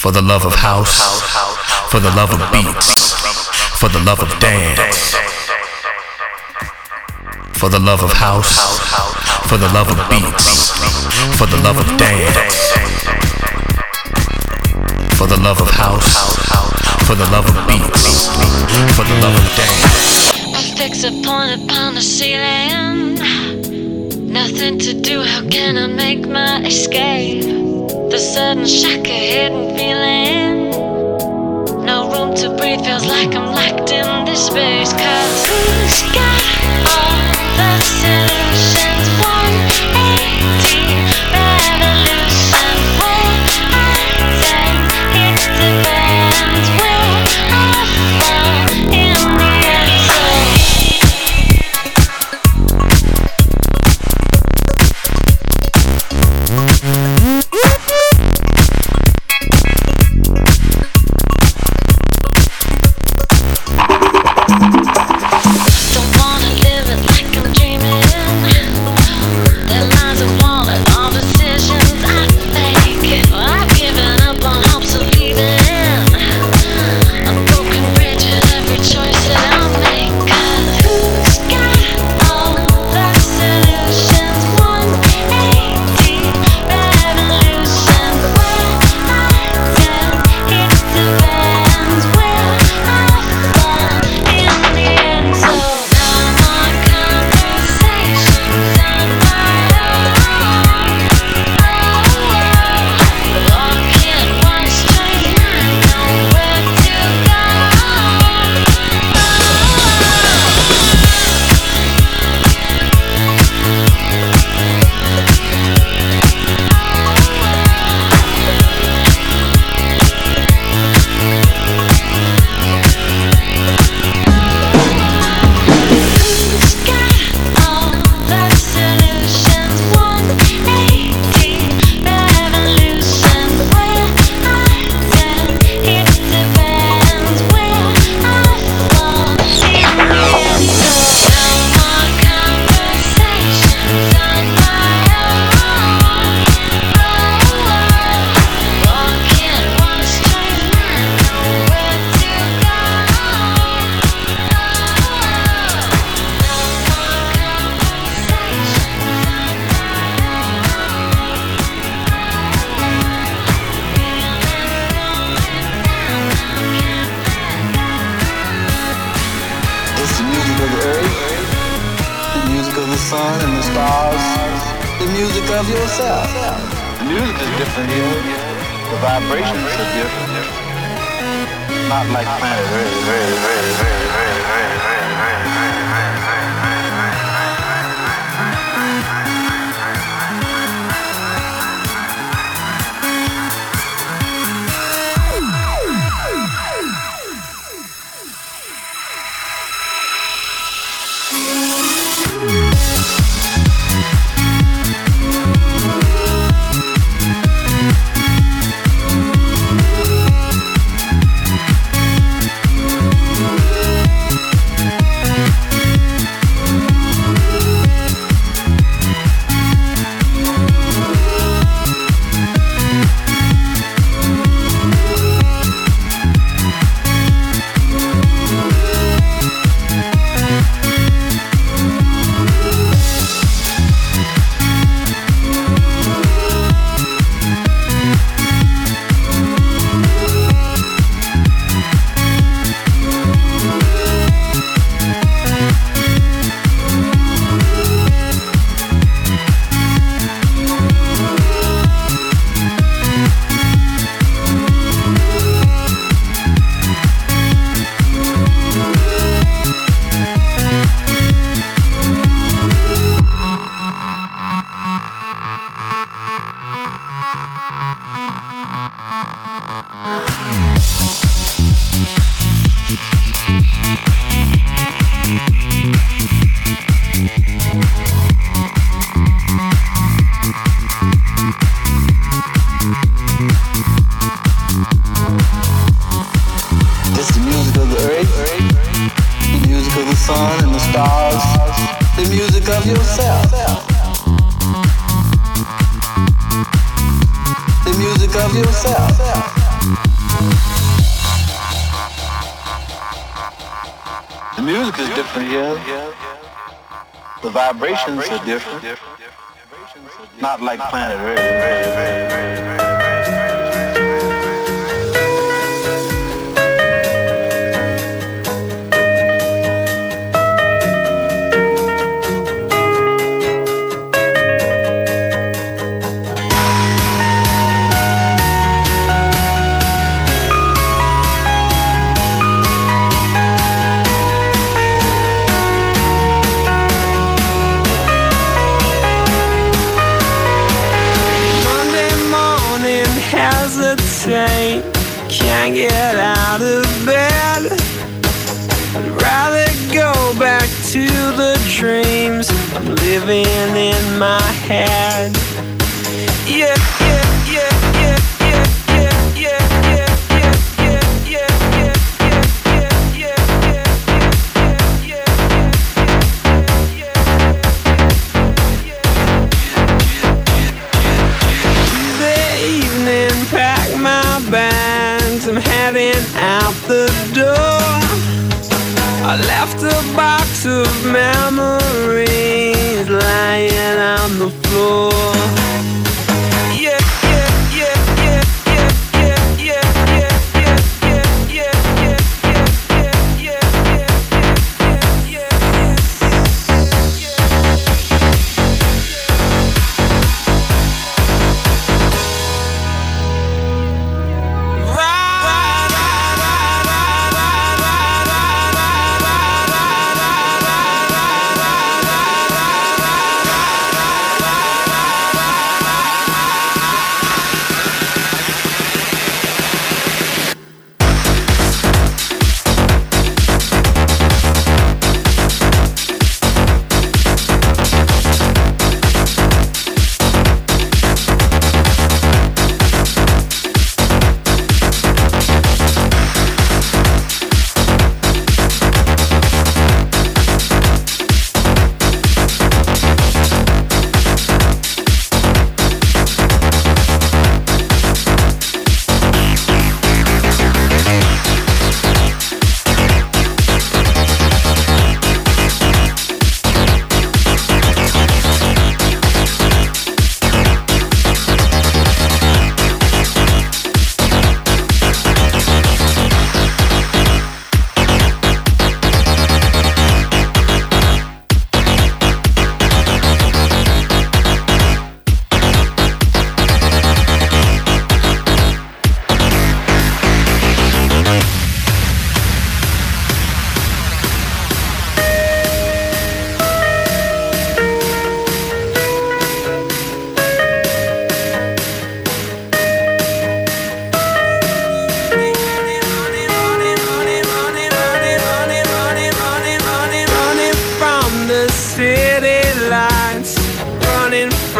For the love of house, for the love of beats, for the love of dance. For the love of house, for the love of beats, for the love of dance. For the love of house, for the love of beats, for the love of dance. I fix a point upon the ceiling. Nothing to do, how can I make my escape? The sudden shock, a hidden feeling. No room to breathe, feels like I'm locked in this space. Cause sun and the stars, the music of yourself. The music is different here. The vibrations are different. Not like planet. Is different here. The vibrations are different. Not like planet Earth. Get out of bed. I'd rather go back to the dreams I'm living in my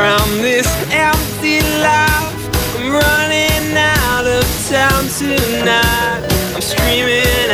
from this empty life. I'm running out of town tonight. I'm screaming